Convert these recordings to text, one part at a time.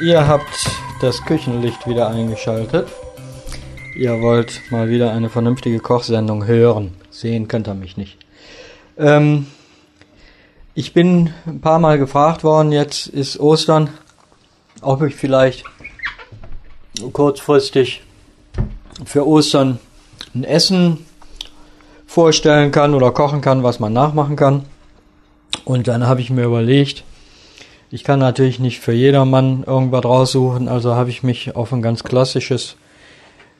Ihr habt das Küchenlicht wieder eingeschaltet. Ihr wollt mal wieder eine vernünftige Kochsendung hören. Sehen könnt ihr mich nicht. Ähm, ich bin ein paar Mal gefragt worden, jetzt ist Ostern, ob ich vielleicht kurzfristig für Ostern ein Essen vorstellen kann oder kochen kann, was man nachmachen kann. Und dann habe ich mir überlegt, ich kann natürlich nicht für jedermann irgendwas raussuchen, also habe ich mich auf ein ganz klassisches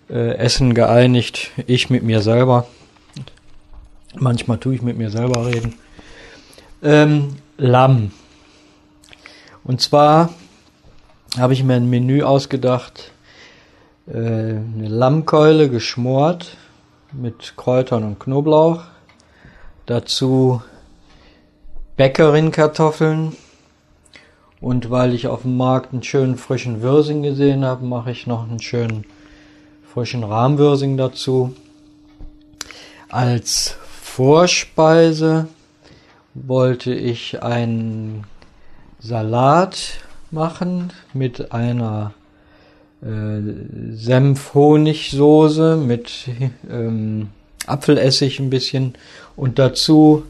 äh, Essen geeinigt. Ich mit mir selber. Manchmal tue ich mit mir selber reden. Ähm, Lamm. Und zwar habe ich mir ein Menü ausgedacht. Äh, eine Lammkeule geschmort mit Kräutern und Knoblauch. Dazu Bäckerin-Kartoffeln. Und weil ich auf dem Markt einen schönen frischen Würsing gesehen habe, mache ich noch einen schönen frischen Rahmwürsing dazu. Als Vorspeise wollte ich einen Salat machen mit einer äh, Senf-Honigsoße mit ähm, Apfelessig ein bisschen und dazu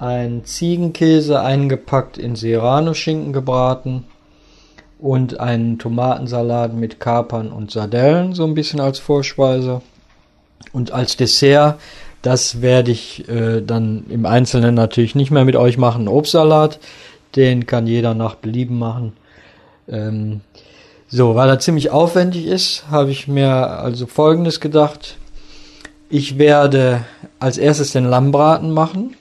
ein Ziegenkäse eingepackt in Serrano-Schinken gebraten und einen Tomatensalat mit Kapern und Sardellen so ein bisschen als Vorspeise. Und als Dessert, das werde ich äh, dann im Einzelnen natürlich nicht mehr mit euch machen, Obstsalat. Den kann jeder nach Belieben machen. Ähm, so, weil er ziemlich aufwendig ist, habe ich mir also Folgendes gedacht. Ich werde als erstes den Lammbraten machen.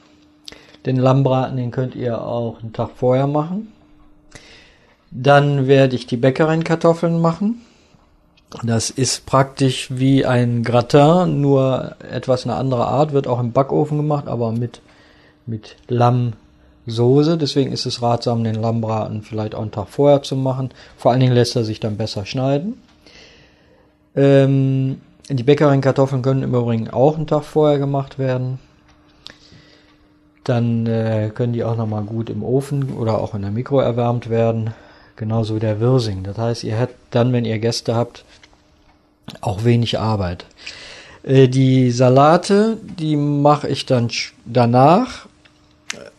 Den Lammbraten, den könnt ihr auch einen Tag vorher machen. Dann werde ich die Bäckerin-Kartoffeln machen. Das ist praktisch wie ein Gratin, nur etwas eine andere Art, wird auch im Backofen gemacht, aber mit, mit Lammsoße. Deswegen ist es ratsam, den Lammbraten vielleicht auch einen Tag vorher zu machen. Vor allen Dingen lässt er sich dann besser schneiden. Ähm, die Bäckerin-Kartoffeln können im Übrigen auch einen Tag vorher gemacht werden. Dann äh, können die auch nochmal gut im Ofen oder auch in der Mikro erwärmt werden. Genauso wie der Wirsing. Das heißt, ihr habt dann, wenn ihr Gäste habt, auch wenig Arbeit. Äh, die Salate, die mache ich dann danach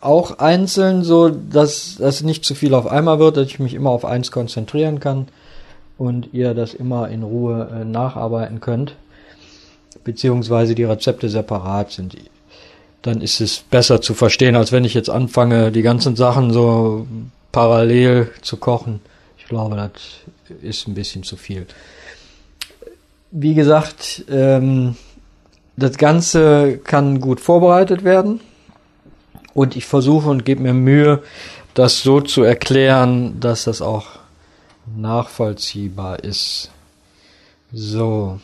auch einzeln, so dass das nicht zu viel auf einmal wird, dass ich mich immer auf eins konzentrieren kann und ihr das immer in Ruhe äh, nacharbeiten könnt, beziehungsweise die Rezepte separat sind. Dann ist es besser zu verstehen, als wenn ich jetzt anfange, die ganzen Sachen so parallel zu kochen. Ich glaube, das ist ein bisschen zu viel. Wie gesagt, ähm, das Ganze kann gut vorbereitet werden und ich versuche und gebe mir Mühe, das so zu erklären, dass das auch nachvollziehbar ist. So.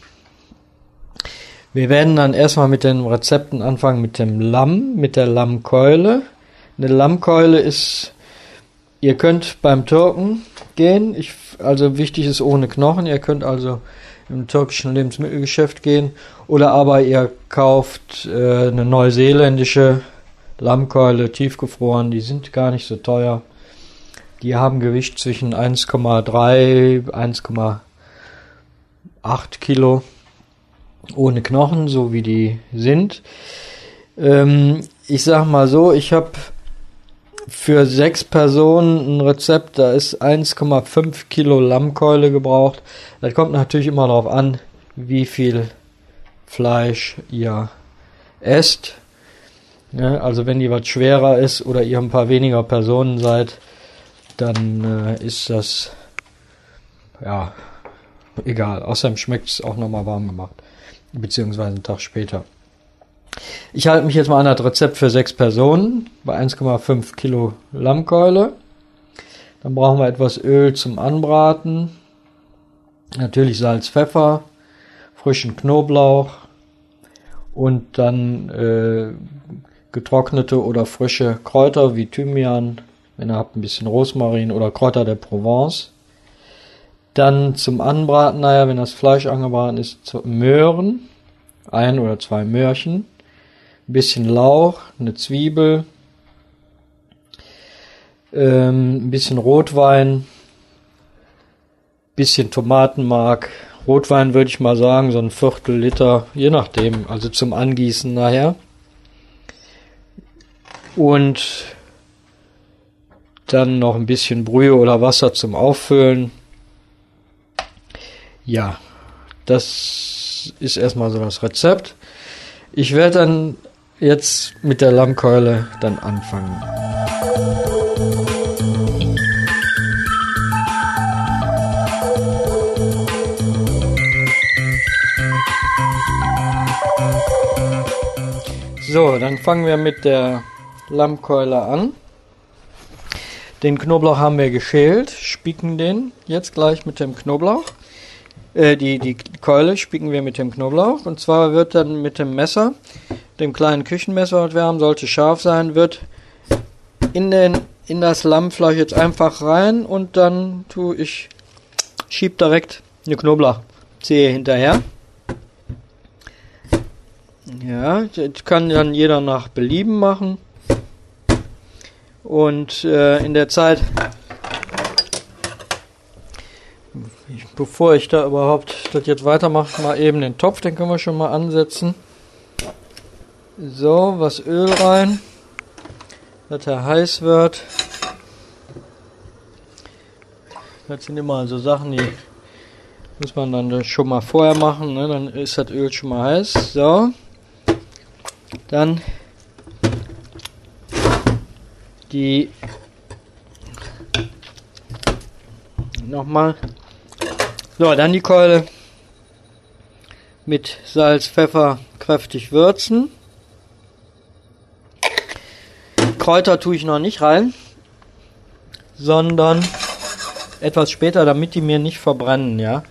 Wir werden dann erstmal mit den Rezepten anfangen mit dem Lamm, mit der Lammkeule. Eine Lammkeule ist Ihr könnt beim Türken gehen. Ich, also wichtig ist ohne Knochen. Ihr könnt also im türkischen Lebensmittelgeschäft gehen. Oder aber ihr kauft äh, eine neuseeländische Lammkeule tiefgefroren. Die sind gar nicht so teuer. Die haben Gewicht zwischen 1,3 1,8 Kilo ohne Knochen, so wie die sind. Ähm, ich sag mal so, ich habe für sechs Personen ein Rezept, da ist 1,5 Kilo Lammkeule gebraucht. Das kommt natürlich immer darauf an, wie viel Fleisch ihr esst. Ja, also wenn die was schwerer ist oder ihr ein paar weniger Personen seid, dann äh, ist das ja egal. Außerdem schmeckt es auch nochmal warm gemacht. Beziehungsweise einen Tag später. Ich halte mich jetzt mal an das Rezept für sechs Personen bei 1,5 Kilo Lammkeule. Dann brauchen wir etwas Öl zum Anbraten. Natürlich Salz, Pfeffer, frischen Knoblauch und dann äh, getrocknete oder frische Kräuter wie Thymian, wenn ihr habt ein bisschen Rosmarin oder Kräuter der Provence. Dann zum Anbraten, naja, wenn das Fleisch angebraten ist, Möhren, ein oder zwei Möhrchen ein bisschen Lauch, eine Zwiebel, ähm, ein bisschen Rotwein, bisschen Tomatenmark, Rotwein würde ich mal sagen, so ein Viertel Liter, je nachdem, also zum Angießen nachher. Und dann noch ein bisschen Brühe oder Wasser zum Auffüllen. Ja, das ist erstmal so das Rezept. Ich werde dann jetzt mit der Lammkeule dann anfangen. So, dann fangen wir mit der Lammkeule an. Den Knoblauch haben wir geschält, spicken den jetzt gleich mit dem Knoblauch. Äh, die, die Keule spicken wir mit dem Knoblauch. Und zwar wird dann mit dem Messer, dem kleinen Küchenmesser, was wir haben, sollte scharf sein, wird in, den, in das Lammfleisch jetzt einfach rein und dann tue ich, schieb direkt eine Knoblauchzehe hinterher. Ja, das kann dann jeder nach Belieben machen. Und äh, in der Zeit, bevor ich da überhaupt das jetzt weitermache, mal eben den Topf, den können wir schon mal ansetzen. So, was Öl rein, dass er heiß wird. Das sind immer so Sachen, die muss man dann schon mal vorher machen, ne? dann ist das Öl schon mal heiß. So, dann die nochmal. So, dann die Keule mit Salz, Pfeffer kräftig würzen. Kräuter tue ich noch nicht rein, sondern etwas später, damit die mir nicht verbrennen, ja.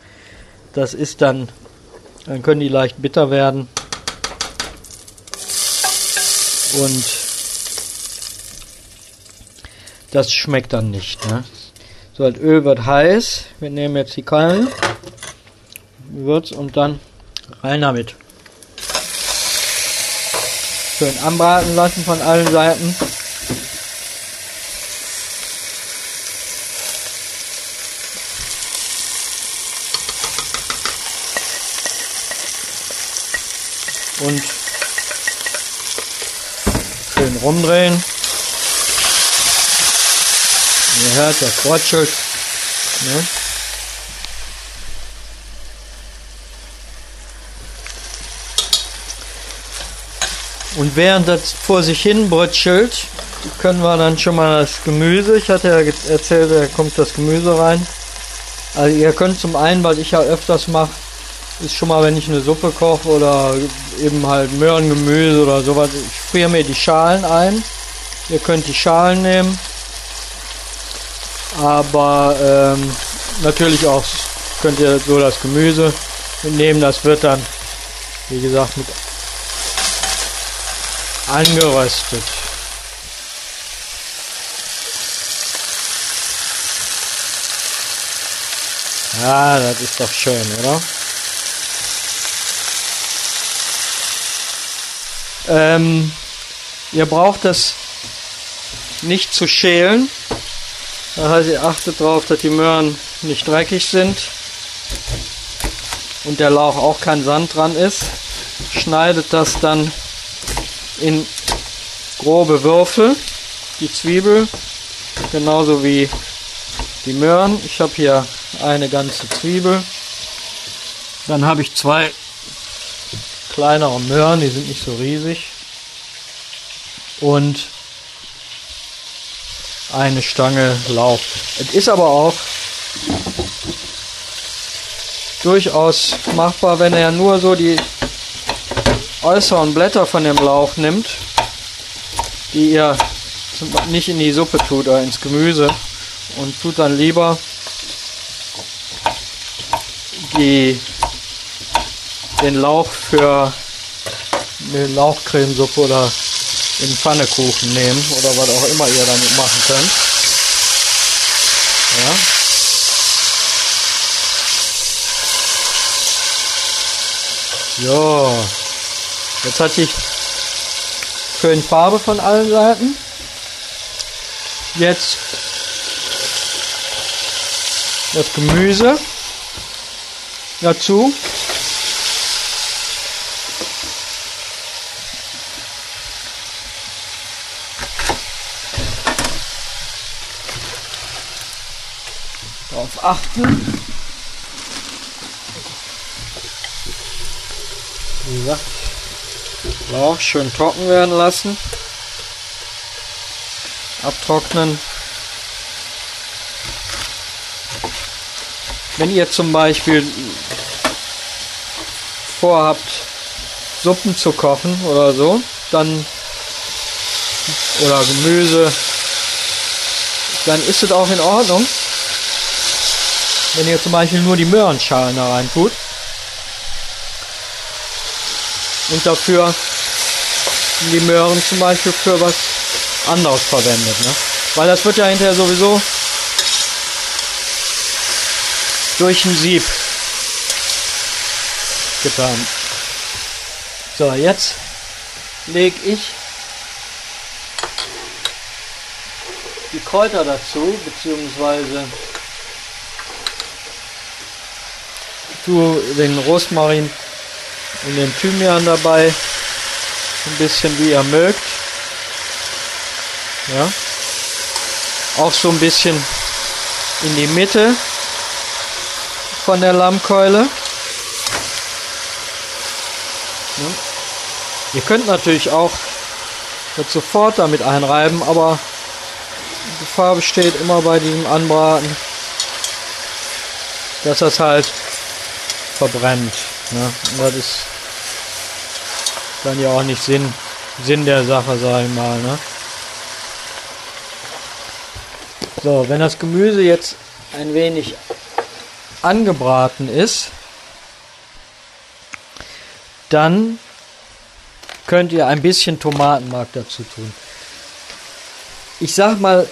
Das ist dann, dann können die leicht bitter werden. Und das schmeckt dann nicht. Ne? So, das Öl wird heiß. Wir nehmen jetzt die Kallen, Würz und dann rein damit. Schön anbraten lassen von allen Seiten. Und schön rumdrehen. Ihr hört das Fortschritt. Ne? Und während das vor sich hin brötschelt, können wir dann schon mal das Gemüse, ich hatte ja erzählt, da kommt das Gemüse rein. Also ihr könnt zum einen, weil ich ja öfters mache, ist schon mal, wenn ich eine Suppe koche oder eben halt Möhrengemüse oder sowas, ich friere mir die Schalen ein. Ihr könnt die Schalen nehmen, aber ähm, natürlich auch könnt ihr so das Gemüse mitnehmen. Das wird dann, wie gesagt, mit angeröstet. Ja, das ist doch schön, oder? Ähm, ihr braucht das nicht zu schälen. Das heißt, ihr achtet darauf, dass die Möhren nicht dreckig sind und der Lauch auch kein Sand dran ist. Schneidet das dann in grobe Würfel, die Zwiebel, genauso wie die Möhren. Ich habe hier eine ganze Zwiebel. Dann habe ich zwei kleinere Möhren, die sind nicht so riesig. Und eine Stange Lauch. Es ist aber auch durchaus machbar, wenn er nur so die äußeren Blätter von dem Lauch nimmt, die ihr nicht in die Suppe tut oder ins Gemüse und tut dann lieber die, den Lauch für eine Lauchcremesuppe oder in Pfannekuchen nehmen oder was auch immer ihr damit machen könnt. Ja. So. Jetzt hatte ich schön Farbe von allen Seiten. Jetzt das Gemüse. dazu. Darauf achten. Wie gesagt, Lauch schön trocken werden lassen. Abtrocknen. Wenn ihr zum Beispiel vorhabt, Suppen zu kochen oder so, dann oder Gemüse, dann ist es auch in Ordnung. Wenn ihr zum Beispiel nur die Möhrenschalen da rein tut und dafür die Möhren zum Beispiel für was anderes verwendet. Ne? Weil das wird ja hinterher sowieso durch ein Sieb getan. So, jetzt lege ich die Kräuter dazu, beziehungsweise tue den Rosmarin und den Thymian dabei, ein bisschen wie ihr mögt. Ja. Auch so ein bisschen in die Mitte von der Lammkeule. Ja. Ihr könnt natürlich auch das sofort damit einreiben, aber die Gefahr besteht immer bei diesem Anbraten, dass das halt verbrennt. Ne? Und das ist dann ja auch nicht Sinn, Sinn der Sache, sag ich mal. Ne? So, wenn das Gemüse jetzt ein wenig angebraten ist, dann könnt ihr ein bisschen Tomatenmark dazu tun. Ich sag mal,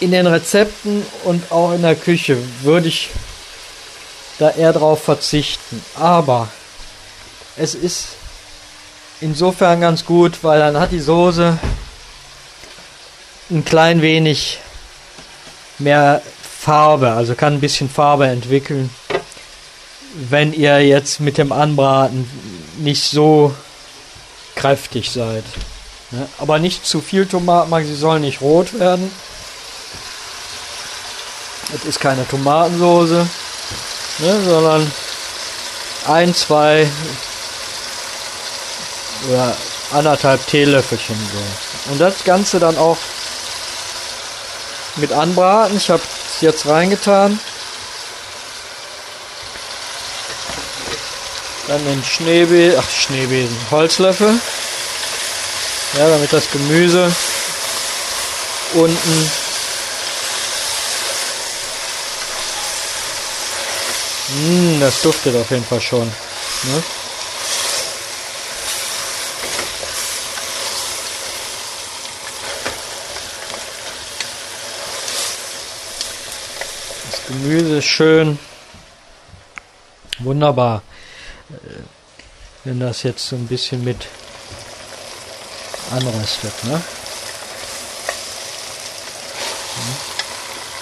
in den Rezepten und auch in der Küche würde ich da eher drauf verzichten. Aber es ist insofern ganz gut, weil dann hat die Soße ein klein wenig mehr Farbe, also kann ein bisschen Farbe entwickeln, wenn ihr jetzt mit dem Anbraten nicht so kräftig seid. Ne? Aber nicht zu viel Tomatenmark, sie sollen nicht rot werden. Es ist keine Tomatensoße, ne, sondern ein, zwei oder anderthalb Teelöffelchen so. Und das Ganze dann auch mit anbraten. Ich habe es jetzt reingetan. Dann den Schneebesen, ach Schneebesen, Holzlöffel. Ja, damit das Gemüse unten Mmh, das duftet auf jeden Fall schon. Ne? Das Gemüse ist schön. Wunderbar. Äh, wenn das jetzt so ein bisschen mit anröstet, ne?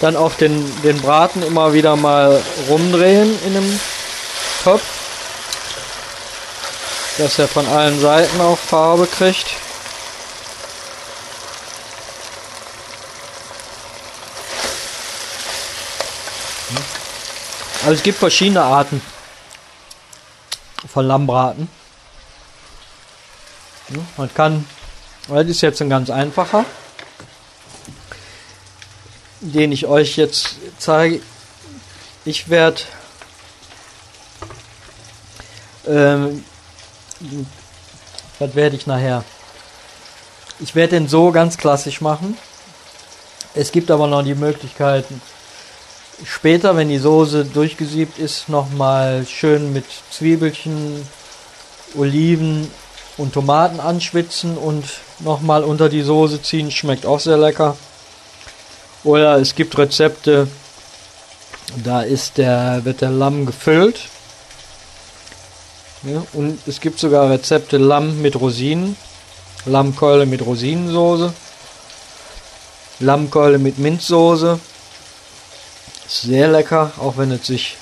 Dann auch den, den Braten immer wieder mal rumdrehen in dem Topf. Dass er von allen Seiten auch Farbe kriegt. Also es gibt verschiedene Arten von Lammbraten. Man kann, das ist jetzt ein ganz einfacher den ich euch jetzt zeige. Ich werde ähm, was werde ich nachher? Ich werde den so ganz klassisch machen. Es gibt aber noch die Möglichkeiten, später, wenn die Soße durchgesiebt ist, nochmal schön mit Zwiebelchen, Oliven und Tomaten anschwitzen und nochmal unter die Soße ziehen. Schmeckt auch sehr lecker. Oder es gibt Rezepte, da ist der, wird der Lamm gefüllt. Ja, und es gibt sogar Rezepte Lamm mit Rosinen, Lammkeule mit Rosinensoße, Lammkeule mit Minzsoße. Sehr lecker, auch wenn es sich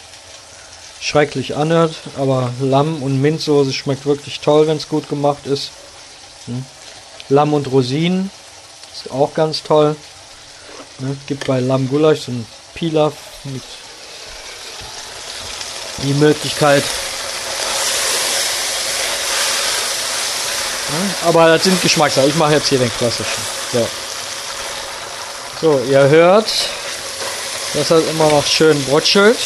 schrecklich anhört, aber Lamm und Minzsoße schmeckt wirklich toll, wenn es gut gemacht ist. Hm. Lamm und Rosinen ist auch ganz toll. Ne? Gibt bei Lamm Gulasch so ein Pilaf mit die Möglichkeit. Ja, aber das sind Geschmackssachen. Ich mache jetzt hier den klassischen. So. so, ihr hört, dass das immer noch schön brutschelt.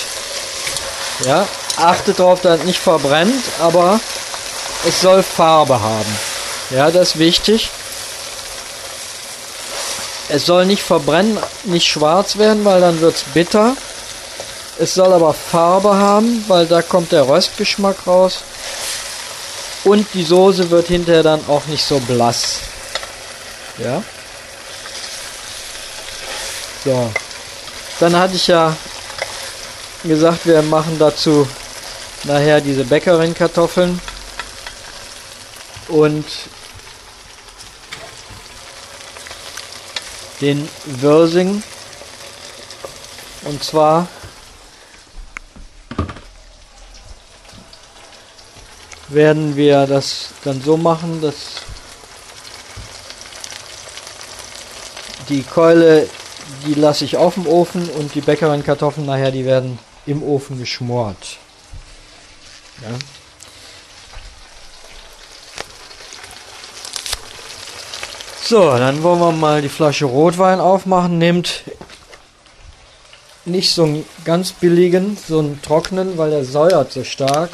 Ja, achtet darauf, dass es nicht verbrennt, aber es soll Farbe haben. Ja, das ist wichtig. Es soll nicht verbrennen, nicht schwarz werden, weil dann wird es bitter. Es soll aber Farbe haben, weil da kommt der Röstgeschmack raus. Und die Soße wird hinterher dann auch nicht so blass. Ja. So. Dann hatte ich ja gesagt, wir machen dazu nachher diese Bäckerin-Kartoffeln. Und den Würsing. Und zwar werden wir das dann so machen, dass die Keule, die lasse ich auf dem Ofen und die Bäckerin Kartoffeln nachher, die werden im Ofen geschmort. Ja. So, dann wollen wir mal die Flasche Rotwein aufmachen. Nehmt nicht so einen ganz billigen, so einen trockenen, weil der säuert so stark.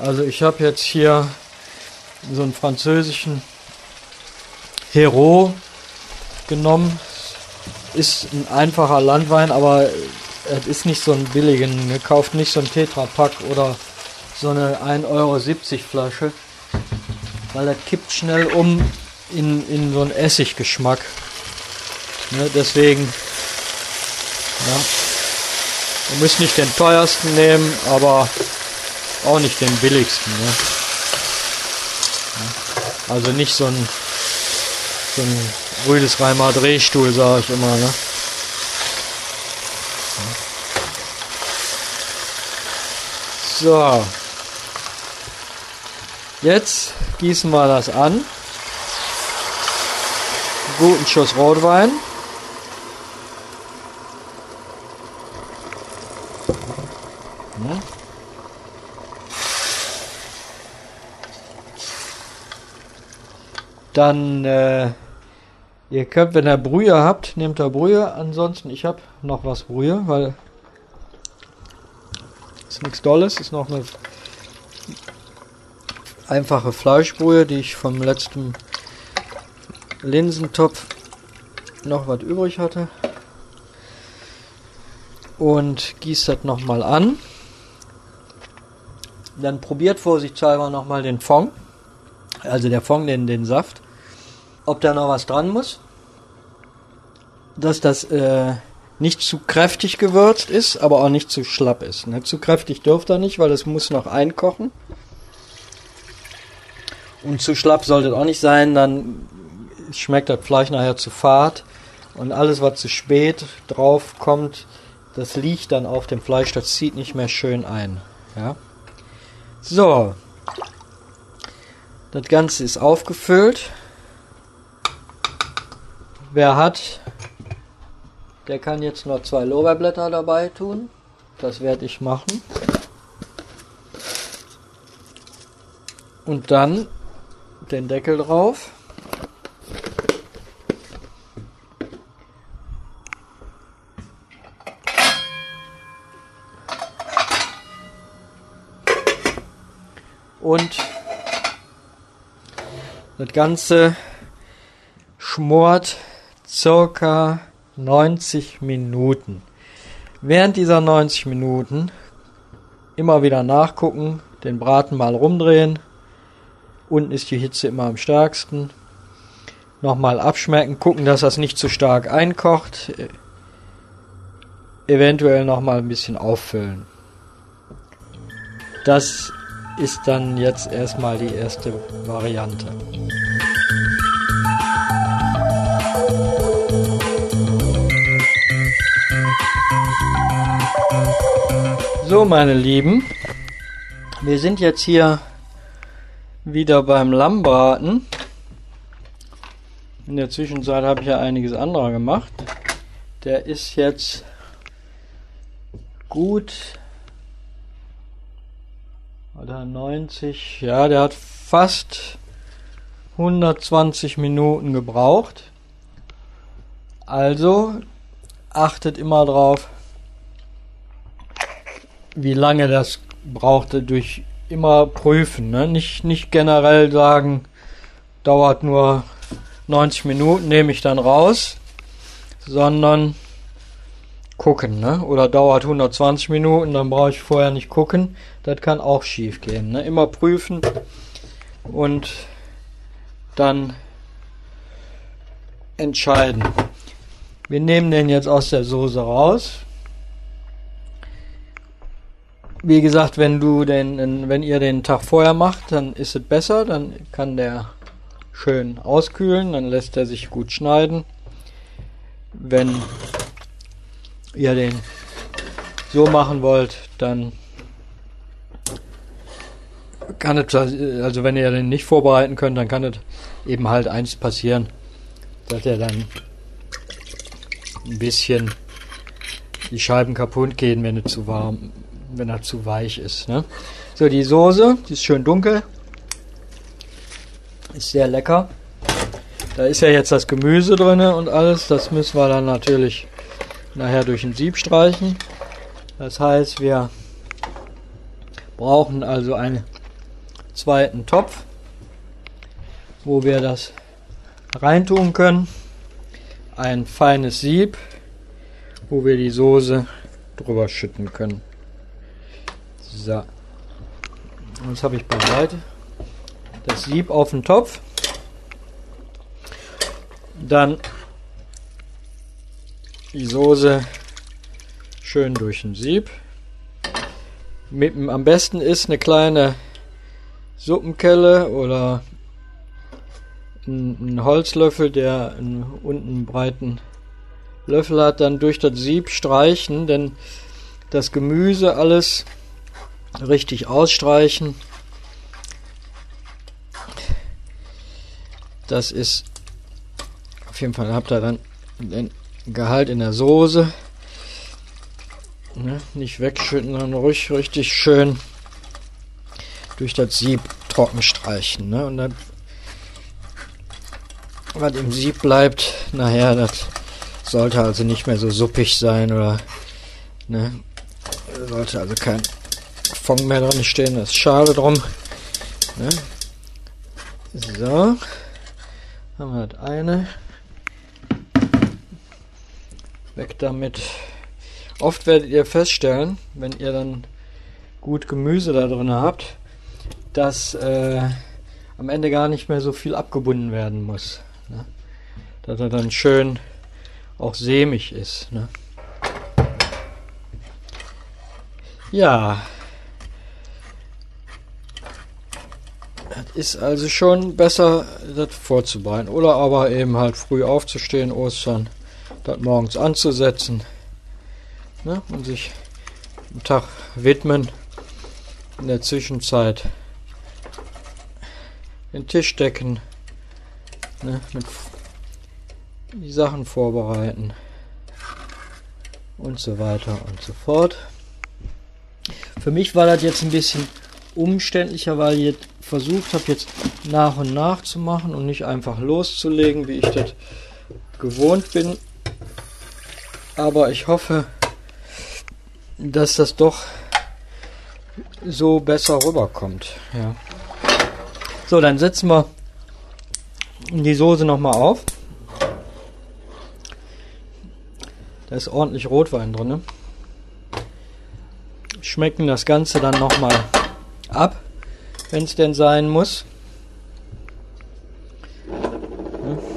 Also ich habe jetzt hier so einen französischen Hero genommen. Ist ein einfacher Landwein, aber es ist nicht so ein billigen. Ihr kauft nicht so ein Tetrapack oder so eine 1,70 Euro Flasche, weil das kippt schnell um in, in so einen Essiggeschmack. Ne, deswegen, ja, ihr müsst nicht den teuersten nehmen, aber auch nicht den billigsten. Ne? Ja, also nicht so ein, so ein Rüdesreimer Drehstuhl, sage ich immer. Ne? So. Jetzt gießen wir das an guten Schuss Rotwein. Dann, äh, ihr könnt, wenn ihr Brühe habt, nehmt ihr Brühe. Ansonsten, ich habe noch was Brühe, weil ist nichts Dolles, ist noch eine einfache Fleischbrühe, die ich vom letzten Linsentopf noch was übrig hatte. Und gießt das nochmal an. Dann probiert vorsichtshalber nochmal den Fond. Also der Fond, den, den Saft. Ob da noch was dran muss. Dass das äh, nicht zu kräftig gewürzt ist, aber auch nicht zu schlapp ist. Ne? Zu kräftig dürft er nicht, weil es muss noch einkochen. Und zu schlapp sollte es auch nicht sein, dann schmeckt das Fleisch nachher zu fad und alles, was zu spät drauf kommt, das liegt dann auf dem Fleisch, das zieht nicht mehr schön ein. Ja. So. Das Ganze ist aufgefüllt. Wer hat, der kann jetzt noch zwei Lorbeerblätter dabei tun. Das werde ich machen. Und dann den Deckel drauf. Und das Ganze schmort circa 90 Minuten. Während dieser 90 Minuten immer wieder nachgucken, den Braten mal rumdrehen. Unten ist die Hitze immer am stärksten. Nochmal abschmecken, gucken, dass das nicht zu stark einkocht. Eventuell nochmal ein bisschen auffüllen. Das ist dann jetzt erstmal die erste Variante. So, meine Lieben, wir sind jetzt hier wieder beim Lammbraten. In der Zwischenzeit habe ich ja einiges anderes gemacht. Der ist jetzt gut oder 90, ja, der hat fast 120 Minuten gebraucht. Also achtet immer drauf, wie lange das brauchte durch immer prüfen, ne? nicht, nicht generell sagen, dauert nur 90 Minuten, nehme ich dann raus, sondern gucken, ne? Oder dauert 120 Minuten, dann brauche ich vorher nicht gucken. Das kann auch schief gehen, ne? Immer prüfen und dann entscheiden. Wir nehmen den jetzt aus der Soße raus. Wie gesagt, wenn du den, wenn ihr den Tag vorher macht, dann ist es besser, dann kann der schön auskühlen, dann lässt er sich gut schneiden. Wenn ihr den so machen wollt, dann kann es, also wenn ihr den nicht vorbereiten könnt, dann kann es eben halt eins passieren, dass er dann ein bisschen die Scheiben kaputt gehen, wenn er zu warm, wenn er zu weich ist. Ne? So, die Soße, die ist schön dunkel, ist sehr lecker. Da ist ja jetzt das Gemüse drin und alles. Das müssen wir dann natürlich nachher durch ein Sieb streichen. Das heißt, wir brauchen also einen zweiten Topf, wo wir das reintun können. Ein feines Sieb, wo wir die Soße drüber schütten können. So. Das habe ich bereit. Das Sieb auf den Topf. Dann die Soße schön durch ein Sieb. Mit, am besten ist eine kleine Suppenkelle oder ein, ein Holzlöffel, der einen, unten breiten Löffel hat, dann durch das Sieb streichen, denn das Gemüse alles richtig ausstreichen. Das ist auf jeden Fall habt ihr dann den Gehalt in der Soße. Ne, nicht wegschütten, sondern ruhig richtig schön durch das Sieb trocken streichen. Ne? Und dann, was im Sieb bleibt, nachher, das sollte also nicht mehr so suppig sein oder ne? sollte also kein Fond mehr drin stehen. Das ist schade drum. Ne? So, haben wir das eine. Weg damit. Oft werdet ihr feststellen, wenn ihr dann gut Gemüse da drin habt, dass äh, am Ende gar nicht mehr so viel abgebunden werden muss. Ne? Dass er dann schön auch sämig ist. Ne? Ja. Das ist also schon besser, das vorzubereiten. Oder aber eben halt früh aufzustehen, Ostern das morgens anzusetzen ne, und sich einen Tag widmen. In der Zwischenzeit den Tisch decken, ne, mit die Sachen vorbereiten und so weiter und so fort. Für mich war das jetzt ein bisschen umständlicher, weil ich versucht habe, jetzt nach und nach zu machen und nicht einfach loszulegen, wie ich das gewohnt bin aber ich hoffe, dass das doch so besser rüberkommt. Ja. So, dann setzen wir die Soße nochmal auf. Da ist ordentlich Rotwein drin. Schmecken das Ganze dann nochmal ab, wenn es denn sein muss.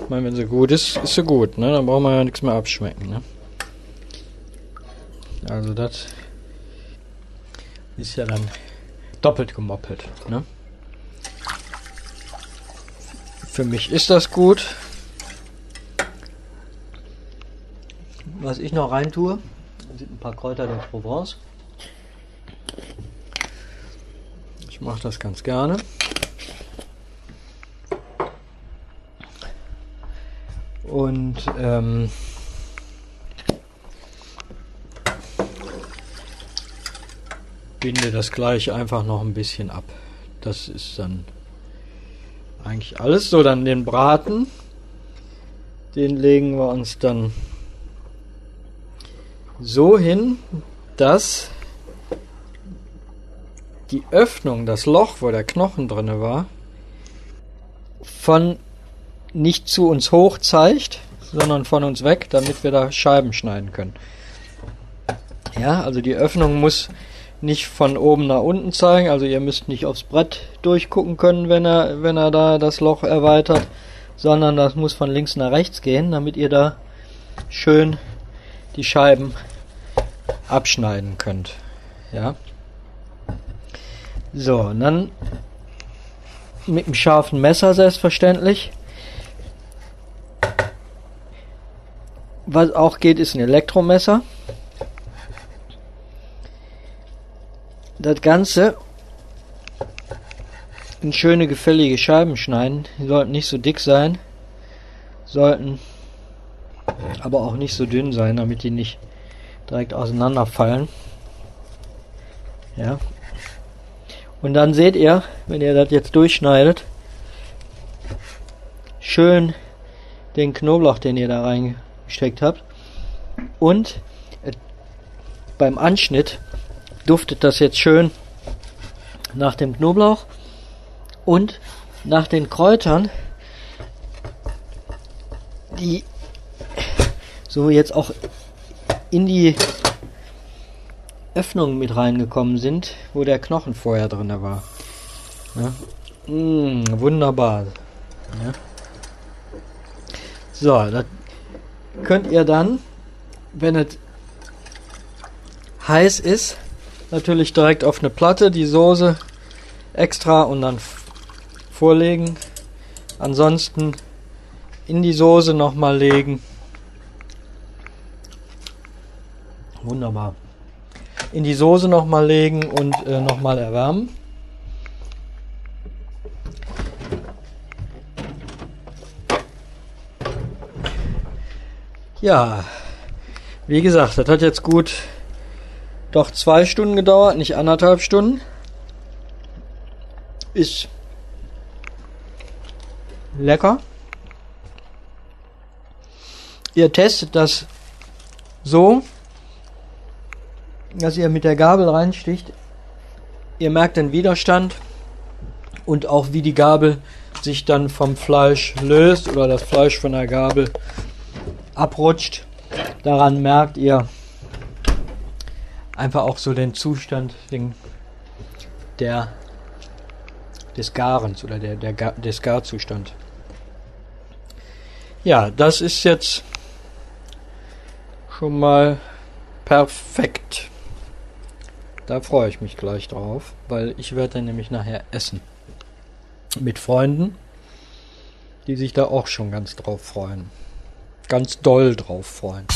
Ich meine, wenn sie gut ist, ist sie gut. Ne? Dann brauchen wir ja nichts mehr abschmecken. Ne? Also das ist ja dann doppelt gemoppelt. Ne? Für mich ist das gut. Was ich noch rein tue, sind ein paar Kräuter der Provence. Ich mache das ganz gerne. Und ähm, binde das gleich einfach noch ein bisschen ab. Das ist dann eigentlich alles. So, dann den Braten. Den legen wir uns dann so hin, dass die Öffnung, das Loch, wo der Knochen drinne war, von nicht zu uns hoch zeigt, sondern von uns weg, damit wir da Scheiben schneiden können. Ja, also die Öffnung muss nicht von oben nach unten zeigen, also ihr müsst nicht aufs Brett durchgucken können, wenn er, wenn er da das Loch erweitert, sondern das muss von links nach rechts gehen, damit ihr da schön die Scheiben abschneiden könnt. Ja. So, und dann mit einem scharfen Messer selbstverständlich. Was auch geht, ist ein Elektromesser. Das Ganze in schöne gefällige Scheiben schneiden. Die sollten nicht so dick sein, sollten aber auch nicht so dünn sein, damit die nicht direkt auseinanderfallen. Ja. Und dann seht ihr, wenn ihr das jetzt durchschneidet, schön den Knoblauch, den ihr da reingesteckt habt. Und äh, beim Anschnitt duftet das jetzt schön nach dem Knoblauch und nach den Kräutern, die so jetzt auch in die Öffnungen mit reingekommen sind, wo der Knochen vorher drin war. Ja. Mmh, wunderbar. Ja. So, das könnt ihr dann, wenn es heiß ist, natürlich direkt auf eine Platte die Soße extra und dann vorlegen. Ansonsten in die Soße nochmal legen Wunderbar. In die Soße nochmal legen und äh, nochmal erwärmen. Ja, wie gesagt, das hat jetzt gut doch zwei Stunden gedauert, nicht anderthalb Stunden. Ist lecker. Ihr testet das so, dass ihr mit der Gabel reinsticht. Ihr merkt den Widerstand und auch wie die Gabel sich dann vom Fleisch löst oder das Fleisch von der Gabel abrutscht. Daran merkt ihr einfach auch so den Zustand den, der des Garens oder der, der des Garzustand. Ja, das ist jetzt schon mal perfekt. Da freue ich mich gleich drauf, weil ich werde dann nämlich nachher essen. Mit Freunden, die sich da auch schon ganz drauf freuen. Ganz doll drauf freuen.